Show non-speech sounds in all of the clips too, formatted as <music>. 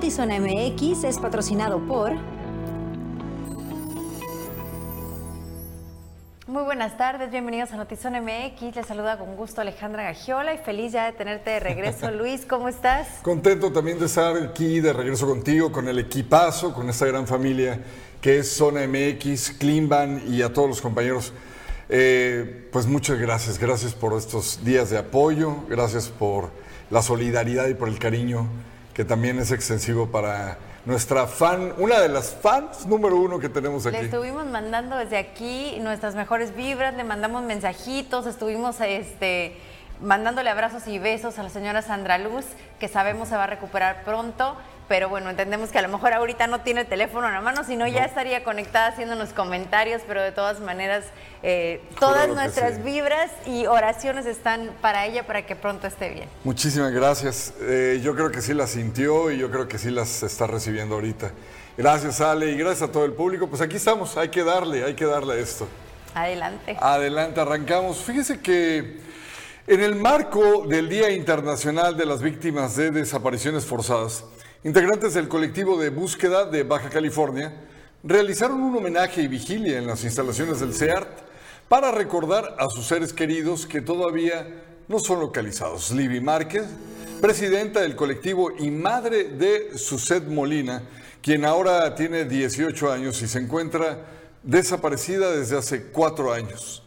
Notizona MX es patrocinado por... Muy buenas tardes, bienvenidos a Notizón MX. Les saluda con gusto Alejandra Gagiola y feliz ya de tenerte de regreso. <laughs> Luis, ¿cómo estás? Contento también de estar aquí de regreso contigo, con el equipazo, con esta gran familia que es Zona MX, Cleanban y a todos los compañeros. Eh, pues muchas gracias, gracias por estos días de apoyo, gracias por la solidaridad y por el cariño que también es extensivo para nuestra fan, una de las fans número uno que tenemos aquí. Le estuvimos mandando desde aquí nuestras mejores vibras, le mandamos mensajitos, estuvimos este, mandándole abrazos y besos a la señora Sandra Luz, que sabemos se va a recuperar pronto pero bueno, entendemos que a lo mejor ahorita no tiene el teléfono en la mano, sino ya estaría conectada haciendo los comentarios, pero de todas maneras, eh, todas nuestras vibras y oraciones están para ella para que pronto esté bien. Muchísimas gracias. Eh, yo creo que sí las sintió y yo creo que sí las está recibiendo ahorita. Gracias, Ale, y gracias a todo el público. Pues aquí estamos, hay que darle, hay que darle a esto. Adelante. Adelante, arrancamos. Fíjese que en el marco del Día Internacional de las Víctimas de Desapariciones Forzadas, Integrantes del colectivo de búsqueda de Baja California realizaron un homenaje y vigilia en las instalaciones del CEART para recordar a sus seres queridos que todavía no son localizados. Libby Márquez, presidenta del colectivo y madre de Suset Molina, quien ahora tiene 18 años y se encuentra desaparecida desde hace cuatro años,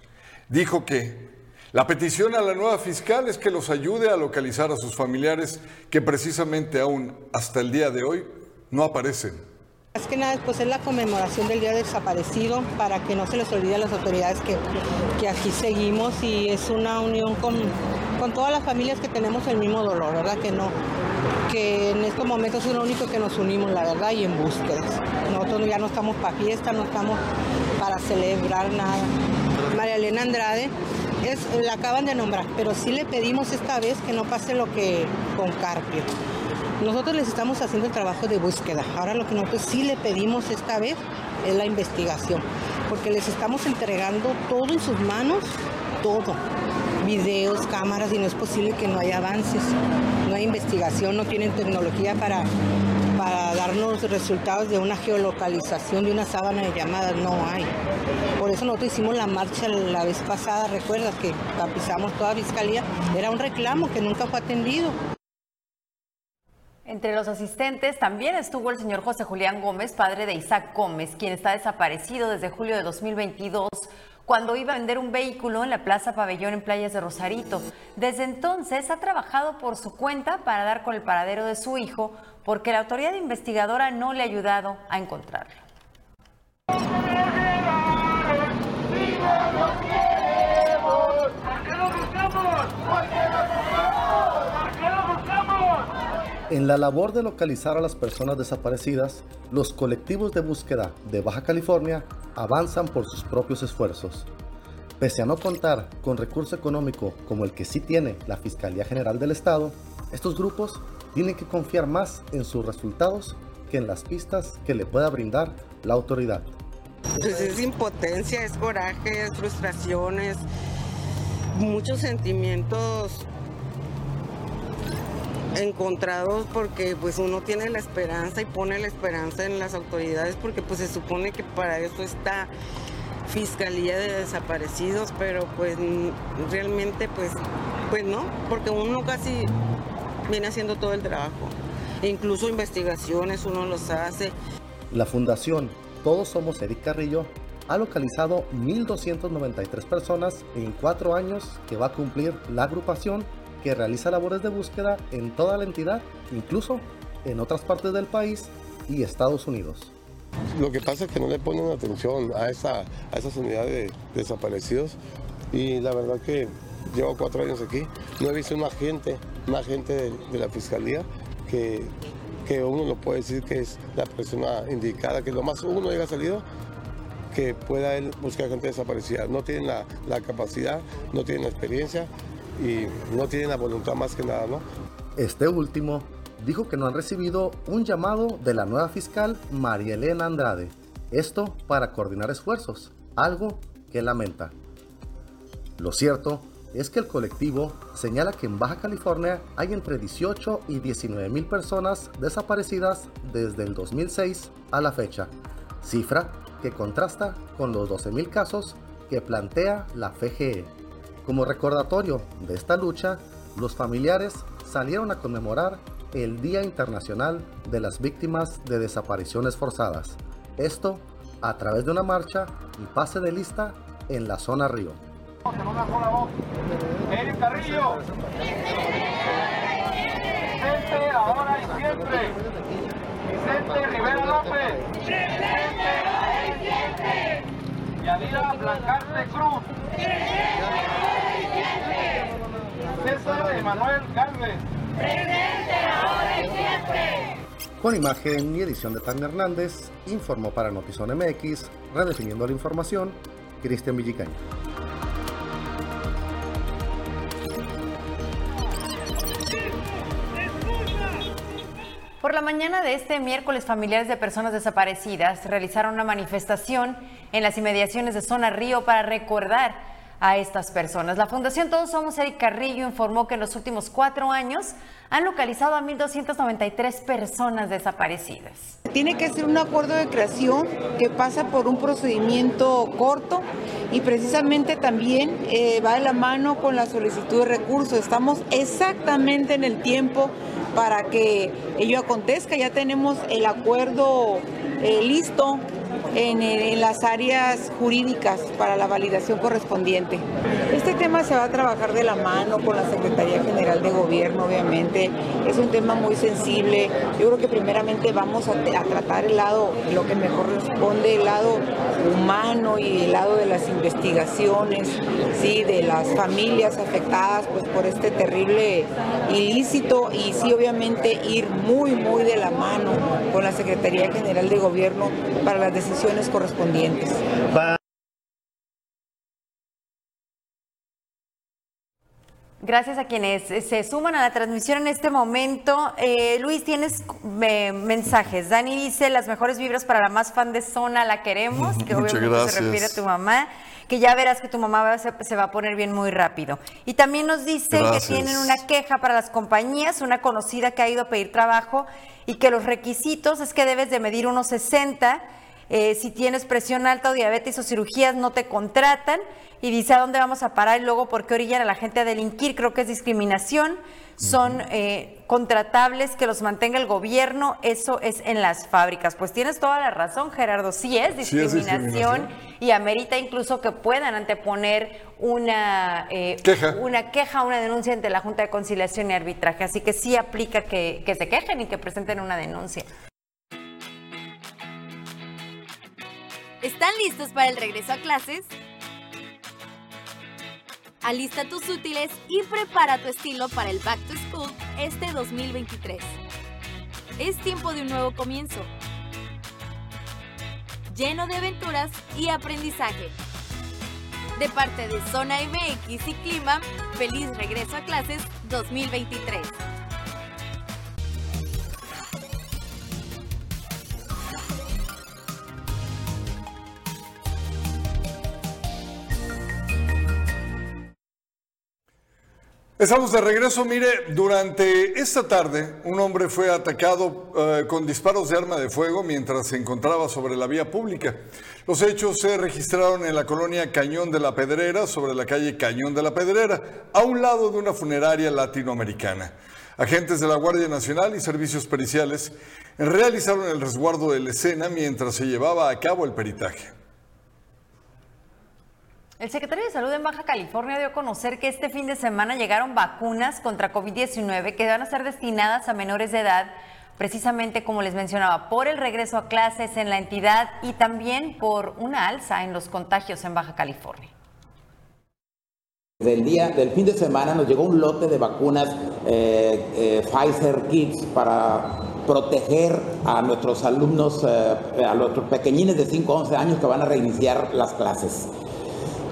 dijo que la petición a la nueva fiscal es que los ayude a localizar a sus familiares que precisamente aún hasta el día de hoy no aparecen. Es que nada, pues es la conmemoración del Día Desaparecido para que no se les olvide a las autoridades que, que aquí seguimos y es una unión con, con todas las familias que tenemos el mismo dolor, ¿verdad? Que no, que en estos momentos es lo único que nos unimos, la verdad, y en búsquedas. Nosotros ya no estamos para fiesta, no estamos para celebrar nada. María Elena Andrade es, la acaban de nombrar, pero sí le pedimos esta vez que no pase lo que con Carpio. Nosotros les estamos haciendo el trabajo de búsqueda. Ahora lo que nosotros sí le pedimos esta vez es la investigación, porque les estamos entregando todo en sus manos, todo. Videos, cámaras, y no es posible que no haya avances, no hay investigación, no tienen tecnología para para darnos resultados de una geolocalización de una sábana de llamadas, no hay. Por eso nosotros hicimos la marcha la vez pasada, recuerdas que tapizamos toda Fiscalía, era un reclamo que nunca fue atendido. Entre los asistentes también estuvo el señor José Julián Gómez, padre de Isaac Gómez, quien está desaparecido desde julio de 2022 cuando iba a vender un vehículo en la Plaza Pabellón en Playas de Rosarito. Desde entonces ha trabajado por su cuenta para dar con el paradero de su hijo porque la autoridad investigadora no le ha ayudado a encontrarlo. En la labor de localizar a las personas desaparecidas, los colectivos de búsqueda de Baja California avanzan por sus propios esfuerzos. Pese a no contar con recurso económico como el que sí tiene la Fiscalía General del Estado, estos grupos tienen que confiar más en sus resultados que en las pistas que le pueda brindar la autoridad. Pues es impotencia, es coraje, es frustraciones, muchos sentimientos encontrados porque pues uno tiene la esperanza y pone la esperanza en las autoridades porque pues se supone que para eso está Fiscalía de Desaparecidos, pero pues realmente pues, pues no, porque uno casi viene haciendo todo el trabajo. incluso investigaciones uno los hace. La Fundación Todos Somos Eric Carrillo ha localizado 1.293 personas en cuatro años que va a cumplir la agrupación que realiza labores de búsqueda en toda la entidad, incluso en otras partes del país y Estados Unidos. Lo que pasa es que no le ponen atención a, esa, a esas unidades de desaparecidos y la verdad que llevo cuatro años aquí, no he visto un agente, un agente de, la fiscalía que, que, uno lo puede decir que es la persona indicada, que lo más uno haya salido que pueda él buscar gente desaparecida. No tienen la, la capacidad, no tienen la experiencia y no tienen la voluntad más que nada, ¿no? Este último dijo que no han recibido un llamado de la nueva fiscal María Elena Andrade. Esto para coordinar esfuerzos, algo que lamenta. Lo cierto es que el colectivo señala que en Baja California hay entre 18 y 19 mil personas desaparecidas desde el 2006 a la fecha, cifra que contrasta con los 12 mil casos que plantea la FGE. Como recordatorio de esta lucha, los familiares salieron a conmemorar el Día Internacional de las Víctimas de Desapariciones Forzadas. Esto a través de una marcha y pase de lista en la zona Río. En una sola voz. Eric Carrillo. Vicente, ahora y siempre. Vicente Rivera López. Presente, ahora y siempre. Yadira Blancarte Cruz. Presente, ahora y siempre. César Emanuel Galvez. Presente, ahora y siempre. Con imagen y edición de Tania Hernández, informó para Notizón MX, redefiniendo la información, Cristian Villicaña. Mañana de este miércoles, familiares de personas desaparecidas realizaron una manifestación en las inmediaciones de Zona Río para recordar a estas personas. La Fundación Todos Somos Eric Carrillo informó que en los últimos cuatro años han localizado a 1.293 personas desaparecidas. Tiene que ser un acuerdo de creación que pasa por un procedimiento corto y precisamente también eh, va de la mano con la solicitud de recursos. Estamos exactamente en el tiempo para que ello acontezca. Ya tenemos el acuerdo eh, listo en, en, las áreas jurídicas para la validación correspondiente. Este tema se va a trabajar de la mano con la Secretaría General de Gobierno, obviamente. Es un tema muy sensible. Yo creo que primeramente vamos a, a tratar el lado, lo que mejor responde, el lado humano y el lado de las investigaciones, sí, de las familias afectadas pues, por este terrible ilícito y sí, obviamente, ir muy, muy de la mano con la Secretaría General de Gobierno para las decisiones correspondientes. Gracias a quienes se suman a la transmisión en este momento. Eh, Luis, tienes eh, mensajes. Dani dice, las mejores vibras para la más fan de Zona, la queremos, que <laughs> Muchas obviamente gracias. se refiere a tu mamá, que ya verás que tu mamá va- se, se va a poner bien muy rápido. Y también nos dice Gracias. que tienen una queja para las compañías, una conocida que ha ido a pedir trabajo y que los requisitos es que debes de medir unos 60. eh, si tienes presión alta o diabetes o cirugías, no te contratan. Y dice a dónde vamos a parar y luego por qué orillan a la gente a delinquir. Creo que es discriminación. Son eh, contratables que los mantenga el gobierno. Eso es en las fábricas. Pues tienes toda la razón, Gerardo. Sí es Sí es discriminación, discriminación. y amerita incluso que puedan anteponer una eh, Queja. una queja, una denuncia ante la Junta de Conciliación y Arbitraje. Así que sí aplica que, que se quejen y que presenten una denuncia. ¿Están listos para el regreso a clases? Alista tus útiles y prepara tu estilo para el Back to School este 2023. Es tiempo de un nuevo comienzo, lleno de aventuras y aprendizaje. De parte de Zona MX y Clima, feliz regreso a clases 2023. Estamos de regreso. Mire, durante esta tarde un hombre fue atacado eh, con disparos de arma de fuego mientras se encontraba sobre la vía pública. Los hechos se registraron en la colonia Cañón de la Pedrera, sobre la calle Cañón de la Pedrera, a un lado de una funeraria latinoamericana. Agentes de la Guardia Nacional y servicios periciales realizaron el resguardo de la escena mientras se llevaba a cabo el peritaje. El secretario de Salud en Baja California dio a conocer que este fin de semana llegaron vacunas contra COVID-19 que van a ser destinadas a menores de edad, precisamente como les mencionaba, por el regreso a clases en la entidad y también por una alza en los contagios en Baja California. Del día, del fin de semana nos llegó un lote de vacunas eh, eh, Pfizer Kids para proteger a nuestros alumnos, eh, a nuestros pequeñines de 5 a 11 años que van a reiniciar las clases.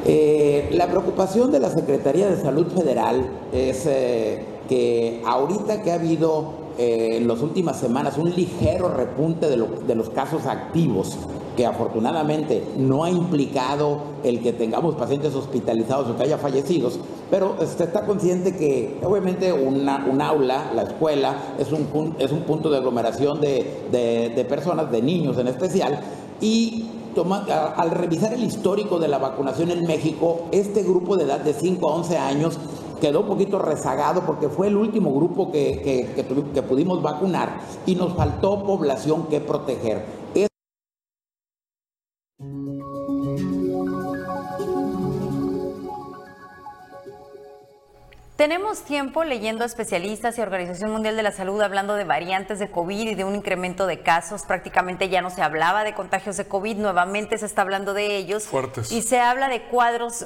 Eh, la preocupación de la Secretaría de Salud Federal es eh, que ahorita que ha habido eh, en las últimas semanas un ligero repunte de, lo- de los casos activos que afortunadamente no ha implicado el que tengamos pacientes hospitalizados o que haya fallecidos, pero se está consciente que obviamente una, un aula, la escuela, es un, es un punto de aglomeración de personas, de niños en especial, y al revisar el histórico de la vacunación en México, este grupo de edad de 5 a 11 años quedó un poquito rezagado porque fue el último grupo que, que pudimos vacunar y nos faltó población que proteger. Tenemos tiempo leyendo a especialistas y Organización Mundial de la Salud hablando de variantes de COVID y de un incremento de casos. Prácticamente ya no se hablaba de contagios de COVID, nuevamente se está hablando de ellos. Fuertes. Y se habla de cuadros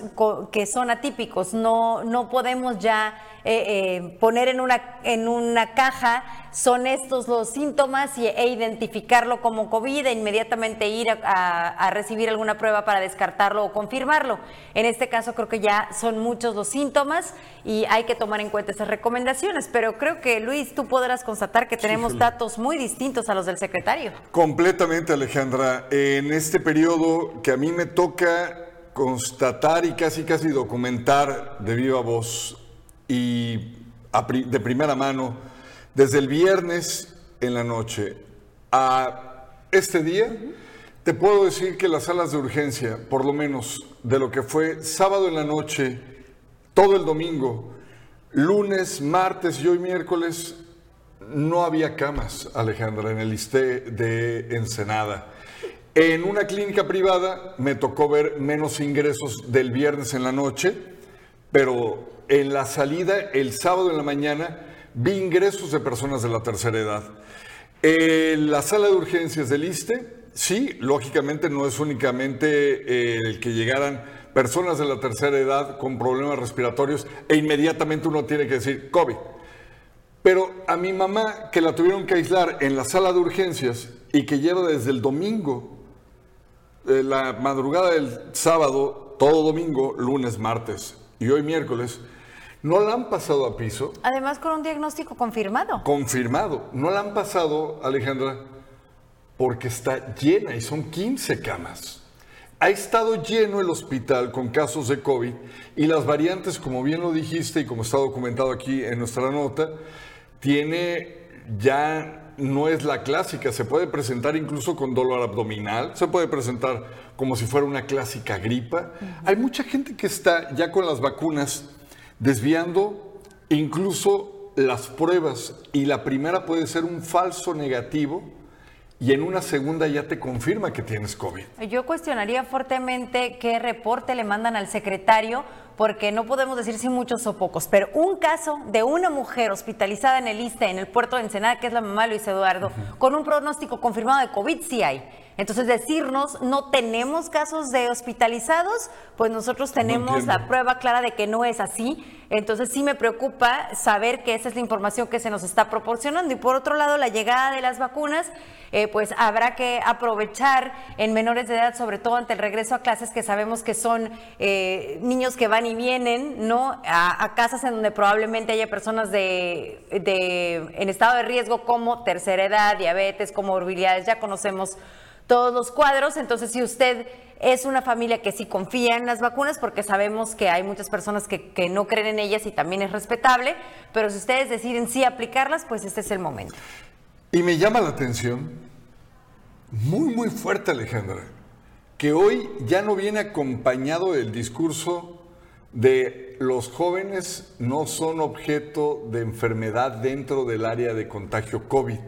que son atípicos. No, no podemos ya eh, eh, poner en una, en una caja son estos los síntomas y, e identificarlo como COVID e inmediatamente ir a, recibir alguna prueba para descartarlo o confirmarlo. En este caso creo que ya son muchos los síntomas y hay que tomar en cuenta esas recomendaciones, pero creo que Luis, tú podrás constatar que tenemos datos muy distintos a los del secretario. Completamente, Alejandra. En este periodo que a mí me toca constatar y casi casi documentar de viva voz y de primera mano, desde el viernes en la noche a este día, te puedo decir que las salas de urgencia, por lo menos de lo que fue sábado en la noche, todo el domingo, lunes, martes y hoy miércoles, no había camas, Alejandra, en el ISTE de Ensenada. En una clínica privada me tocó ver menos ingresos del viernes en la noche, pero en la salida el sábado en la mañana ingresos de personas de la tercera edad. En la sala de urgencias del ISTE, sí, lógicamente no es únicamente eh, el que llegaran personas de la tercera edad con problemas respiratorios e inmediatamente uno tiene que decir COVID. Pero a mi mamá, que la tuvieron que aislar en la sala de urgencias y que lleva desde el domingo, eh, la madrugada del sábado, todo domingo, lunes, martes y hoy miércoles, no la han pasado a piso. Además con un diagnóstico confirmado. Confirmado. No la han pasado, Alejandra, porque está llena y son 15 camas. Ha estado lleno el hospital con casos de COVID y las variantes, como bien lo dijiste y como está documentado aquí en nuestra nota, tiene ya no es la clásica, se puede presentar incluso con dolor abdominal, se puede presentar como si fuera una clásica gripa. Hay mucha gente que está ya con las vacunas desviando incluso las pruebas y la primera puede ser un falso negativo y en una segunda ya te confirma que tienes COVID. Yo cuestionaría fuertemente qué reporte le mandan al secretario, porque no podemos decir si muchos o pocos, pero un caso de una mujer hospitalizada en el ISTE, en el puerto de Ensenada, que es la mamá de Luis Eduardo, con un pronóstico confirmado de COVID, sí hay. Entonces, decirnos no tenemos casos de hospitalizados, pues nosotros tenemos la prueba clara de que no es así. Entonces, sí me preocupa saber que esa es la información que se nos está proporcionando. Y por otro lado, la llegada de las vacunas, eh, pues habrá que aprovechar en menores de edad, sobre todo ante el regreso a clases, que sabemos que son eh, niños que van y vienen, ¿no? A, casas en donde probablemente haya personas de, de, en estado de riesgo como tercera edad, diabetes, comorbilidades. Ya conocemos todos los cuadros. Entonces, si usted es una familia que sí confía en las vacunas, porque sabemos que hay muchas personas que, no creen en ellas y también es respetable, pero si ustedes deciden sí aplicarlas, pues este es el momento. Y me llama la atención, muy, muy fuerte Alejandra, que hoy ya no viene acompañado el discurso de los jóvenes no son objeto de enfermedad dentro del área de contagio COVID.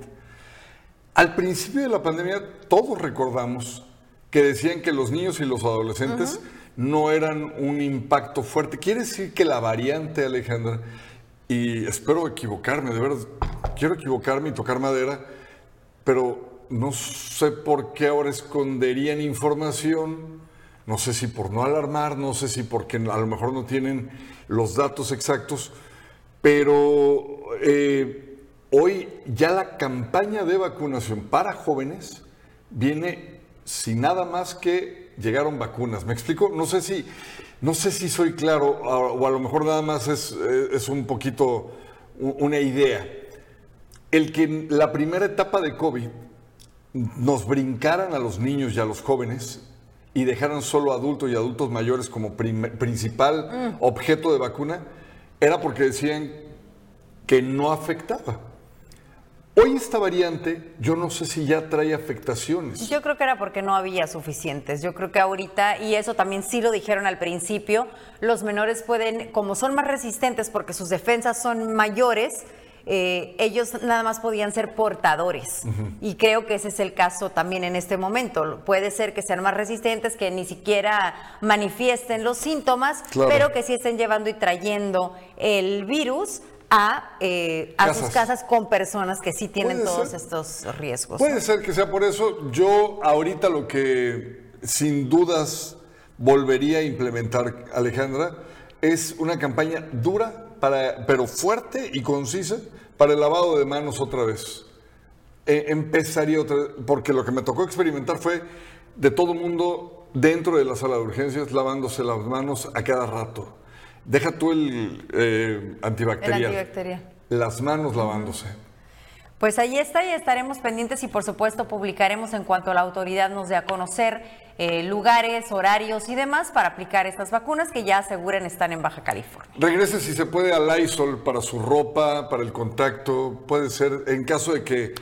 Al principio de la pandemia todos recordamos que decían que los niños y los adolescentes no eran un impacto fuerte. Quiere decir que la variante, Alejandra, y espero equivocarme, de verdad, quiero equivocarme y tocar madera, pero no sé por qué ahora esconderían información, no sé si por no alarmar, no sé si porque a lo mejor no tienen los datos exactos, pero... Eh, Hoy ya la campaña de vacunación para jóvenes viene sin nada más que llegaron vacunas. ¿Me explico? No sé si, no sé si soy claro o a lo mejor nada más es, es un poquito una idea. El que en la primera etapa de COVID nos brincaran a los niños y a los jóvenes y dejaran solo adultos y adultos mayores como principal Mm. objeto de vacuna, era porque decían que no afectaba. Hoy esta variante, yo no sé si ya trae afectaciones. Yo creo que era porque no había suficientes. Yo creo que ahorita, y eso también sí lo dijeron al principio, los menores pueden, como son más resistentes porque sus defensas son mayores, eh, ellos nada más podían ser portadores. Y creo que ese es el caso también en este momento. Puede ser que sean más resistentes, que ni siquiera manifiesten los síntomas, Claro. pero que sí estén llevando y trayendo el virus a, eh, a sus Casas. con personas que sí tienen todos ser. estos riesgos. Puede ser que sea por eso. Yo ahorita lo que sin dudas volvería a implementar, Alejandra, es una campaña dura, para, pero fuerte y concisa para el lavado de manos otra vez. Eh, empezaría otra vez, porque lo que me tocó experimentar fue de todo mundo dentro de la sala de urgencias lavándose las manos a cada rato. Deja tú el eh, El antibacterial. antibacterial. Las manos lavándose. Pues ahí está y estaremos pendientes y por supuesto publicaremos en cuanto la autoridad nos dé a conocer eh, lugares, horarios y demás para aplicar estas vacunas que ya aseguran están en Baja California. Regrese si se puede al Lysol para su ropa, para el contacto. Puede ser en caso de que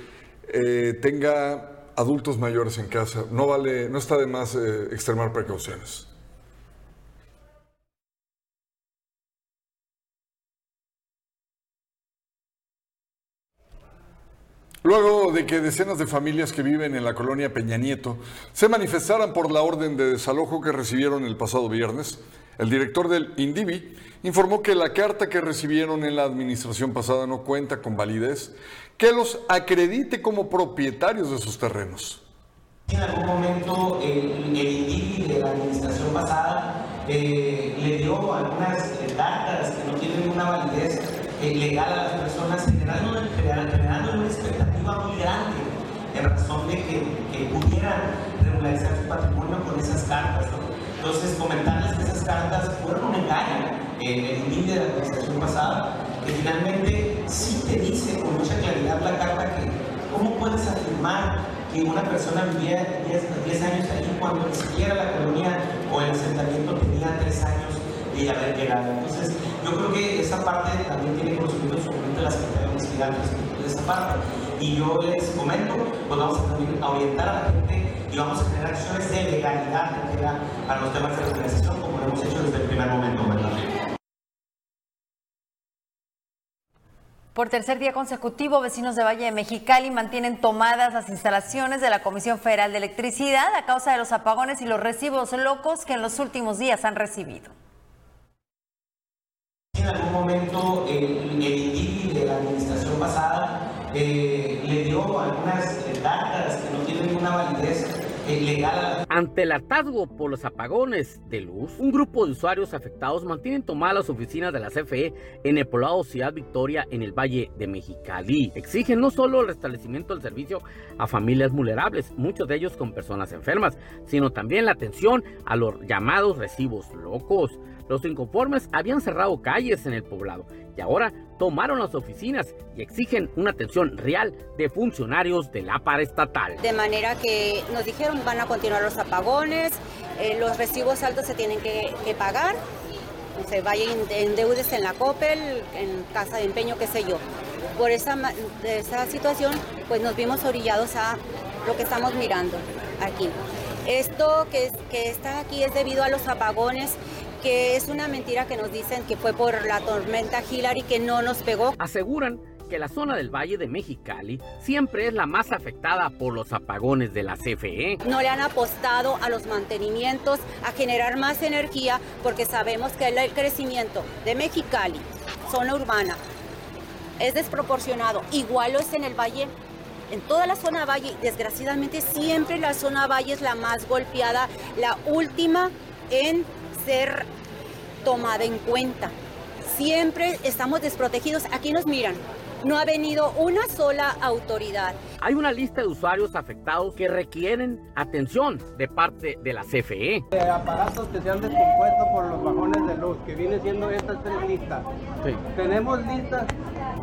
eh, tenga adultos mayores en casa. No vale, no está de más eh, extremar precauciones. Luego de que decenas de familias que viven en la colonia Peña Nieto se manifestaran por la orden de desalojo que recibieron el pasado viernes, el director del INDIVI informó que la carta que recibieron en la administración pasada no cuenta con validez que los acredite como propietarios de sus terrenos. En algún momento el, INDIVI de la administración pasada eh, le dio algunas eh, que no tienen una validez eh, legal a las personas, una muy grande en razón de que, que pudieran regularizar su patrimonio con esas cartas. Entonces, comentarles que esas cartas fueron un engaño. Eh, el INDIVI de la administración pasada, que finalmente sí te dice con mucha claridad la carta que cómo puedes afirmar que una persona vivía 10, 10 años ahí cuando ni siquiera la colonia o el asentamiento tenía 3 años de haber llegado. Entonces, yo creo que esa parte también tiene conocimiento sobre la Secretaría de Investigar respecto de esa parte. Y yo les comento, pues vamos a también a orientar a la gente y vamos a generar acciones de legalidad que tenga a los temas de organización, como lo hemos hecho desde el primer momento, ¿verdad? Por tercer día consecutivo, vecinos de Valle de Mexicali mantienen tomadas las instalaciones de la Comisión Federal de Electricidad a causa de los apagones y los recibos locos que en los últimos días han recibido. En algún momento el, el INDIVI de la administración pasada eh, le dio algunas eh, cartas que no tienen una validez eh, las Ante el hartazgo por los apagones de luz, un grupo de usuarios afectados mantienen tomadas las oficinas de la CFE en el poblado Ciudad Victoria en el Valle de Mexicali. Exigen no solo el restablecimiento del servicio a familias vulnerables, muchos de ellos con personas enfermas, sino también la atención a los llamados recibos locos. Los inconformes habían cerrado calles en el poblado y ahora tomaron las oficinas y exigen una atención real de funcionarios de la paraestatal. De manera que nos dijeron van a continuar los apagones, eh, los recibos altos se tienen que, que pagar, se vayan en deudas en la COPEL, en casa de empeño, qué sé yo. Por esa, esa situación, pues nos vimos orillados a lo que estamos mirando aquí. Esto que, que está aquí es debido a los apagones, que es una mentira que nos dicen que fue por la tormenta Hillary que no nos pegó. Aseguran que la zona del Valle de Mexicali siempre es la más afectada por los apagones de la. CFE. No le han apostado a los mantenimientos, a generar más energía, porque sabemos que el crecimiento de Mexicali, zona urbana, es desproporcionado. Igual lo es en el valle, en toda la zona valle. Desgraciadamente siempre la zona valle es la más golpeada, la última en ser tomada en cuenta. Siempre estamos desprotegidos. Aquí nos miran. no ha venido una sola autoridad. Hay una lista de usuarios afectados que requieren atención de parte de la CFE. De aparatos que se han descompuesto por los bajones de luz, que viene siendo estas tres listas. Tenemos listas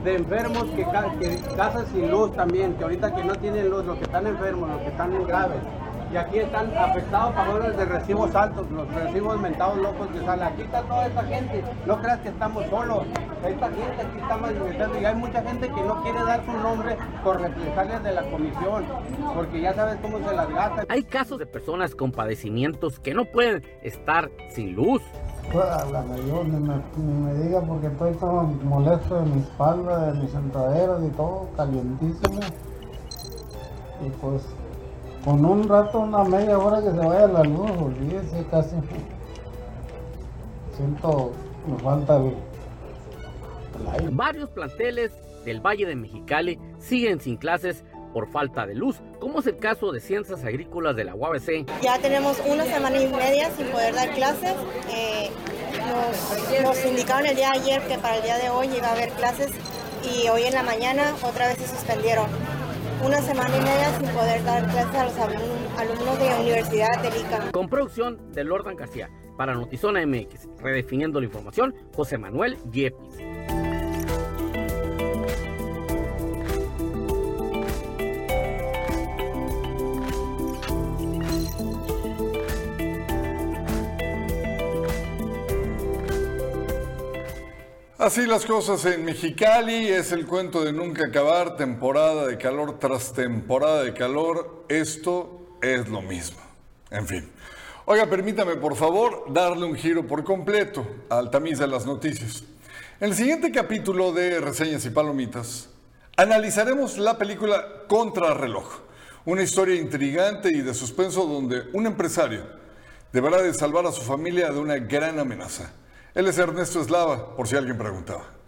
de enfermos que, que casas sin luz también, que ahorita que no tienen luz, los que están enfermos, los que están graves y aquí están afectados pagadores de recibos altos, los recibos mentados locos que salen. Aquí está toda esta gente, no creas que estamos solos. Esta gente aquí está manifestando y hay mucha gente que no quiere dar su nombre por represalias de la comisión, porque ya sabes cómo se las gasta. Hay casos de personas con padecimientos que no pueden estar sin luz. Pues, la mayor, ni me, ni me diga porque estoy todo molesto de mi espalda, de mis sentaderas y todo, calientísimo. Y pues con un rato, una media hora que se vaya la luz, olvídese casi. Siento, me falta Varios planteles del Valle de Mexicali siguen sin clases por falta de luz, como es el caso de Ciencias Agrícolas de la UABC. Ya tenemos una semana y media sin poder dar clases. Eh, nos, nos, indicaron el día de ayer que para el día de hoy iba a haber clases y hoy en la mañana otra vez se suspendieron una semana y media sin poder dar clases a los alumnos de la Universidad de Lica. Con producción de Lordan García. Para Notizona MX, redefiniendo la información, José Manuel Yepis. Así las cosas en Mexicali, es el cuento de nunca acabar, temporada de calor tras temporada de calor, esto es lo mismo. En fin. Oiga, permítame por favor darle un giro por completo al tamiz de las noticias. En el siguiente capítulo de Reseñas y Palomitas, analizaremos la película Contrarreloj, una historia intrigante y de suspenso donde un empresario deberá de salvar a su familia de una gran amenaza. Él es Ernesto Eslava, por si alguien preguntaba.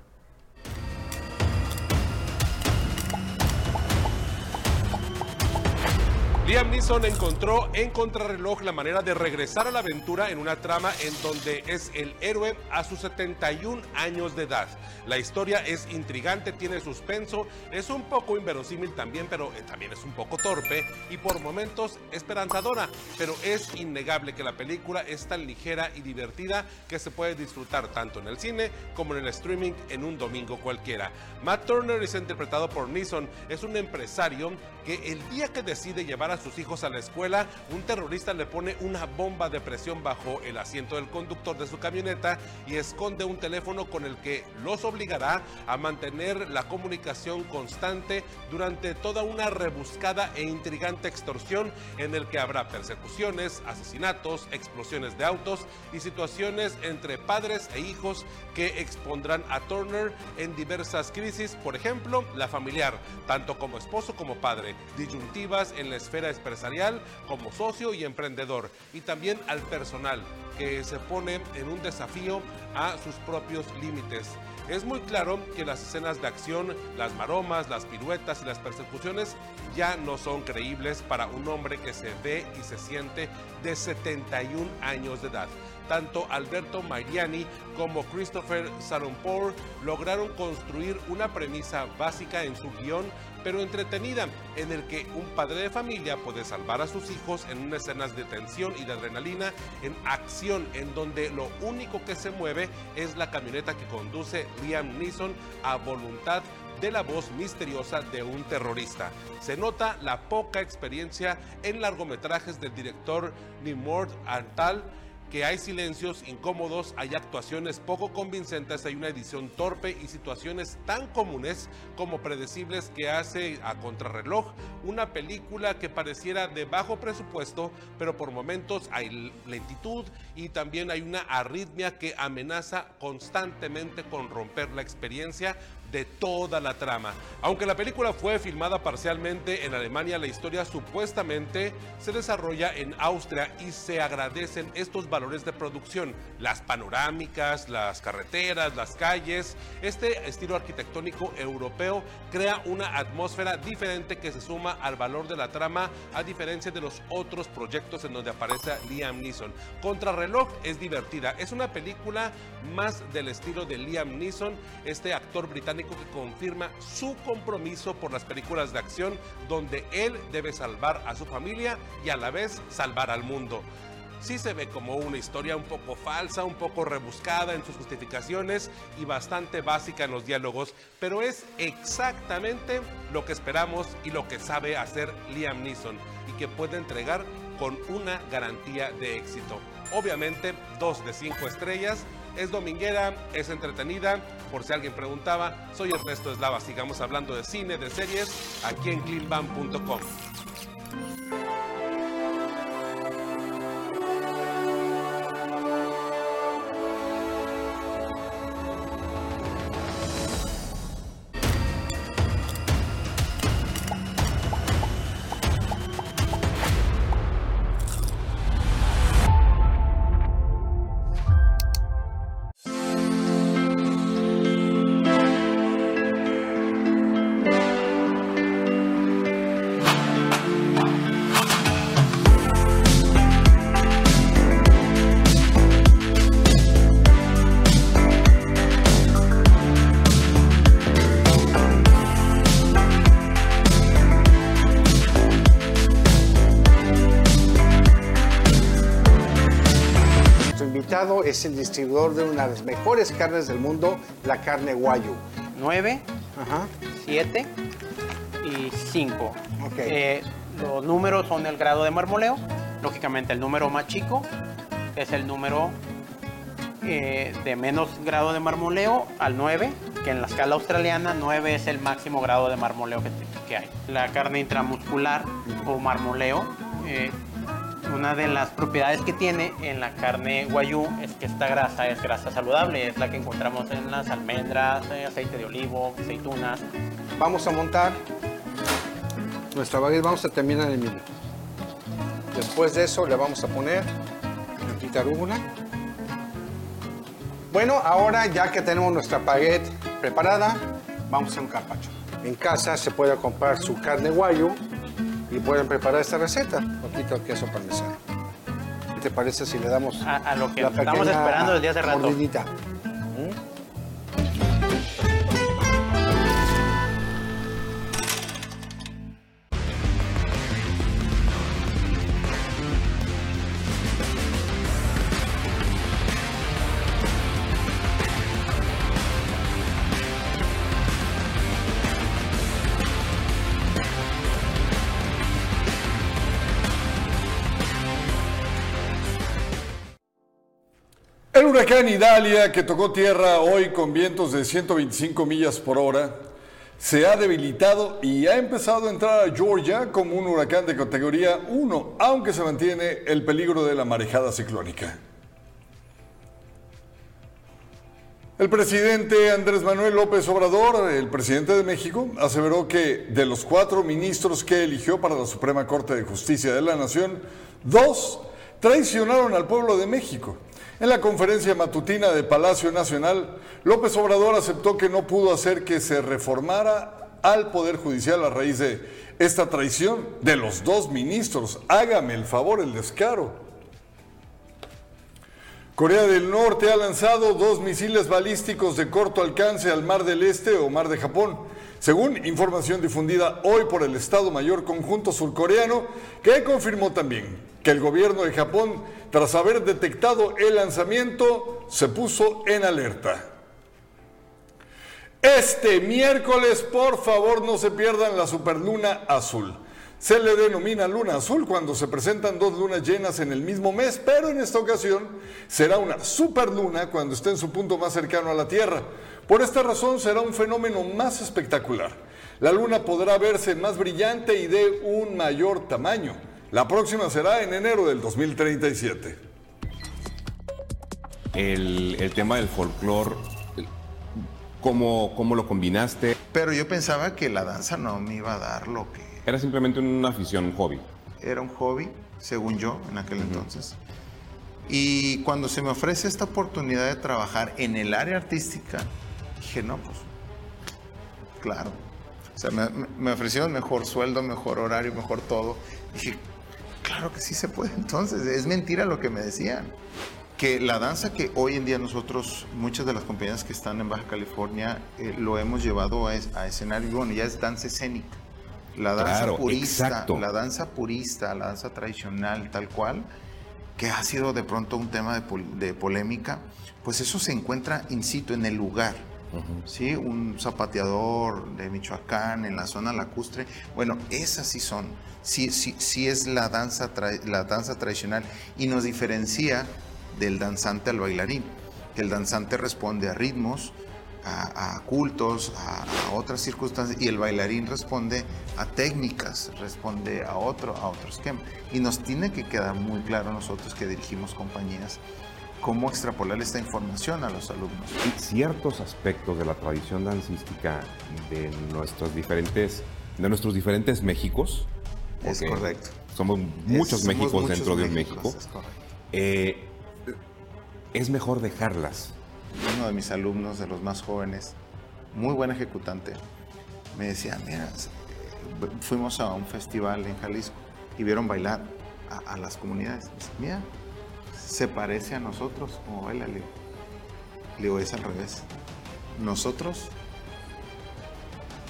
Liam Neeson encontró en Contrarreloj la manera de regresar a la aventura en una trama en donde es el héroe a sus 71 años de edad. La historia es intrigante, tiene suspenso, es un poco inverosímil también, pero eh, también es un poco torpe y por momentos esperanzadora. Pero es innegable que la película es tan ligera y divertida que se puede disfrutar tanto en el cine como en el streaming en un domingo cualquiera. Matt Turner es interpretado por Neeson, es un empresario que el día que decide llevar a sus hijos a la escuela, un terrorista le pone una bomba de presión bajo el asiento del conductor de su camioneta y esconde un teléfono con el que los obligará a mantener la comunicación constante durante toda una rebuscada e intrigante extorsión en el que habrá persecuciones, asesinatos, explosiones de autos y situaciones entre padres e hijos que expondrán a Turner en diversas crisis, por ejemplo, la familiar, tanto como esposo como padre, disyuntivas en la esfera empresarial, como socio y emprendedor, y también al personal, que se pone en un desafío a sus propios límites. Es muy claro que las escenas de acción, las maromas, las piruetas y las persecuciones ya no son creíbles para un hombre que se ve y se siente de 71 años de edad tanto Alberto Mariani como Christopher Saronpour lograron construir una premisa básica en su guion, pero entretenida, en el que un padre de familia puede salvar a sus hijos en unas escenas de tensión y de adrenalina, en acción, en donde lo único que se mueve es la camioneta que conduce Liam Neeson a voluntad de la voz misteriosa de un terrorista. Se nota la poca experiencia en largometrajes del director Nimord Antal, que hay silencios incómodos, hay actuaciones poco convincentes, hay una edición torpe y situaciones tan comunes como predecibles que hace a contrarreloj una película que pareciera de bajo presupuesto, pero por momentos hay lentitud y también hay una arritmia que amenaza constantemente con romper la experiencia de toda la trama. Aunque la película fue filmada parcialmente en Alemania, la historia supuestamente se desarrolla en Austria y se agradecen estos valores de producción, las panorámicas, las carreteras, las calles. Este estilo arquitectónico europeo crea una atmósfera diferente que se suma al valor de la trama a diferencia de los otros proyectos en donde aparece Liam Neeson. Contrarreloj es divertida, es una película más del estilo de Liam Neeson, este actor británico británico que confirma su compromiso por las películas de acción donde él debe salvar a su familia y a la vez salvar al mundo sí se ve como una historia un poco falsa, un poco rebuscada en sus justificaciones y bastante básica en los diálogos, pero es exactamente lo que esperamos y lo que sabe hacer Liam Neeson y que puede entregar con una garantía de éxito. Obviamente, dos de cinco estrellas. Es dominguera, es entretenida. Por si alguien preguntaba, soy Ernesto Eslava. Sigamos hablando de cine, de series, aquí en cleanbam.com. invitado es el distribuidor de una de las mejores carnes del mundo, la carne Guayu. 9, 7 y 5. Eh, los números son el grado de marmoleo. Lógicamente, el número más chico es el número eh, de menos grado de marmoleo al 9, que en la escala australiana 9 es el máximo grado de marmoleo que, que hay. La carne intramuscular o marmoleo, eh, una de las propiedades que tiene en la carne guayú es que esta grasa es grasa saludable, es la que encontramos en las almendras, aceite de olivo, aceitunas. Vamos a montar nuestra baguette, vamos a terminar el mismo. Después de eso le vamos a poner tantita arúgula. Bueno, ahora ya que tenemos nuestra baguette preparada, vamos a un carpaccio. En casa se puede comprar su carne guayu y pueden preparar esta receta. Poquito queso parmesano. ¿Qué te parece si le damos A, a lo que la estamos esperando desde hace rato. mordidita? El huracán Idalia, que tocó tierra hoy con vientos de 125 millas por hora, se ha debilitado y ha empezado a entrar a Georgia como un huracán de categoría 1, aunque se mantiene el peligro de la marejada ciclónica. El presidente Andrés Manuel López Obrador, el presidente de México, aseveró que de los cuatro ministros que eligió para la Suprema Corte de Justicia de la Nación, dos traicionaron al pueblo de México. En la conferencia matutina de Palacio Nacional, López Obrador aceptó que no pudo hacer que se reformara al Poder Judicial a raíz de esta traición de los dos ministros. Hágame el favor, el descaro. Corea del Norte ha lanzado dos misiles balísticos de corto alcance al Mar del Este o Mar de Japón, según información difundida hoy por el Estado Mayor Conjunto Surcoreano, que confirmó también que el gobierno de Japón, tras haber detectado el lanzamiento, se puso en alerta. Este miércoles, por favor, no se pierdan la superluna azul. Se le denomina luna azul cuando se presentan dos lunas llenas en el mismo mes, pero en esta ocasión será una superluna cuando esté en su punto más cercano a la Tierra. Por esta razón será un fenómeno más espectacular. La luna podrá verse más brillante y de un mayor tamaño. La próxima será en enero del 2037. El, el tema del folclore, ¿cómo, ¿cómo lo combinaste? Pero yo pensaba que la danza no me iba a dar lo que Era simplemente una afición, un hobby. era un hobby, según yo, en aquel entonces. Y cuando se me ofrece esta oportunidad de trabajar en el área artística, dije, no, pues, claro. O sea, me, me ofrecieron mejor sueldo, mejor horario, mejor todo. Dije, claro que sí se puede. <laughs> Entonces, es mentira lo que me decían. Que la danza que hoy en día nosotros, muchas de las compañías que están en Baja California, eh, lo hemos llevado a, es- a escenario, bueno, ya es danza escénica. La danza Claro, purista, exacto. la danza purista, la danza tradicional, tal cual, que ha sido de pronto un tema de, pol- de polémica, pues eso se encuentra in situ, en el lugar. ¿Sí? Un zapateador de Michoacán, en la zona lacustre. Bueno, esas sí son, sí, sí, sí es la danza, la danza tradicional y nos diferencia del danzante al bailarín. Que el danzante responde a ritmos, a, cultos, a, otras circunstancias y el bailarín responde a técnicas, responde a otro, a otro esquema. Y nos tiene que quedar muy claro nosotros que dirigimos compañías cómo extrapolar esta información a los alumnos. Y ciertos aspectos de la tradición dancística de nuestros diferentes, de nuestros diferentes Méxicos. Es correcto. Somos muchos somos Méxicos muchos dentro de un Méxicos, México. es correcto. Eh, es mejor dejarlas. Uno de mis alumnos, de los más jóvenes, muy buen ejecutante, me decía, mira, eh, fuimos a un festival en Jalisco y vieron bailar a, a las comunidades. Dice, mira, se parece a nosotros como baila. Le digo, es al revés. Nosotros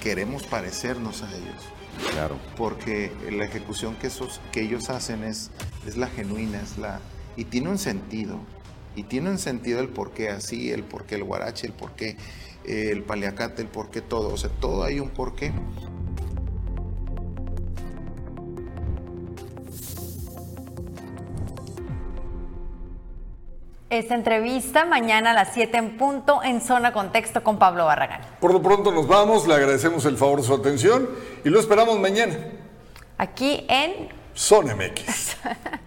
queremos parecernos a ellos. Claro. Porque la ejecución que, esos, que ellos hacen es, es la genuina, es la, y tiene un sentido. Y tiene un sentido el por qué así, el por qué el guarache, el por qué eh, el paliacate, el por qué todo. O sea, todo hay un porqué. Esta entrevista mañana a las 7 en punto en Zona Contexto con Pablo Barragán. Por lo pronto nos vamos, le agradecemos el favor de su atención y lo esperamos mañana. Aquí en Zona MX. <laughs>